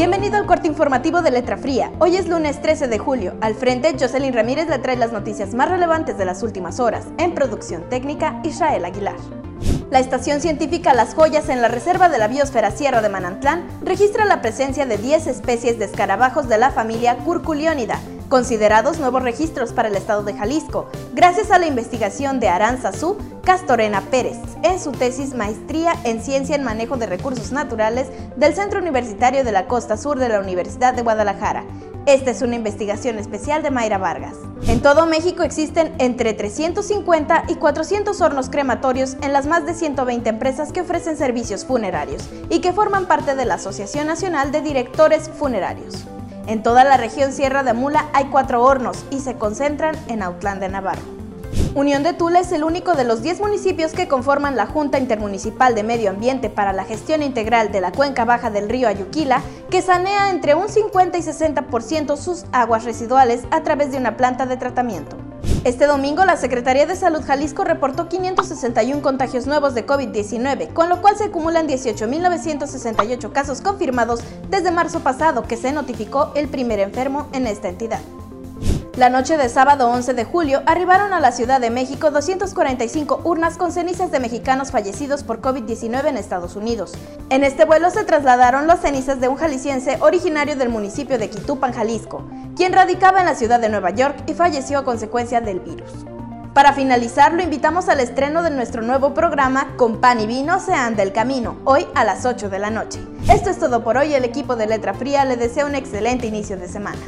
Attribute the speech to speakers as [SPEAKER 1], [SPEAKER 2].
[SPEAKER 1] Bienvenido al corte informativo de Letra Fría. Hoy es lunes 13 de julio. Al frente, Jocelyn Ramírez le trae las noticias más relevantes de las últimas horas. En producción técnica, Israel Aguilar. La Estación Científica Las Joyas en la Reserva de la Biosfera Sierra de Manantlán registra la presencia de 10 especies de escarabajos de la familia Curculionida, considerados nuevos registros para el estado de Jalisco, gracias a la investigación de Aranzazú Castorena Pérez en su tesis Maestría en Ciencia en Manejo de Recursos Naturales del Centro Universitario de la Costa Sur de la Universidad de Guadalajara. Esta es una investigación especial de Mayra Vargas. En todo México existen entre 350 y 400 hornos crematorios en las más de 120 empresas que ofrecen servicios funerarios y que forman parte de la Asociación Nacional de Directores Funerarios. En toda la región Sierra de Mula hay cuatro hornos y se concentran en Autlán de Navarro. Unión de Tula es el único de los 10 municipios que conforman la Junta Intermunicipal de Medio Ambiente para la Gestión Integral de la Cuenca Baja del río Ayuquila, que sanea entre un 50 y 60% sus aguas residuales a través de una planta de tratamiento. Este domingo, la Secretaría de Salud Jalisco reportó 561 contagios nuevos de COVID-19, con lo cual se acumulan 18.968 casos confirmados desde marzo pasado, que se notificó el primer enfermo en esta entidad. La noche de sábado 11 de julio arribaron a la Ciudad de México 245 urnas con cenizas de mexicanos fallecidos por COVID-19 en Estados Unidos. En este vuelo se trasladaron las cenizas de un jalisciense originario del municipio de Quitupan, Jalisco, quien radicaba en la ciudad de Nueva York y falleció a consecuencia del virus. Para finalizar, lo invitamos al estreno de nuestro nuevo programa Con pan y vino se anda el camino, hoy a las 8 de la noche. Esto es todo por hoy, el equipo de Letra Fría le desea un excelente inicio de semana.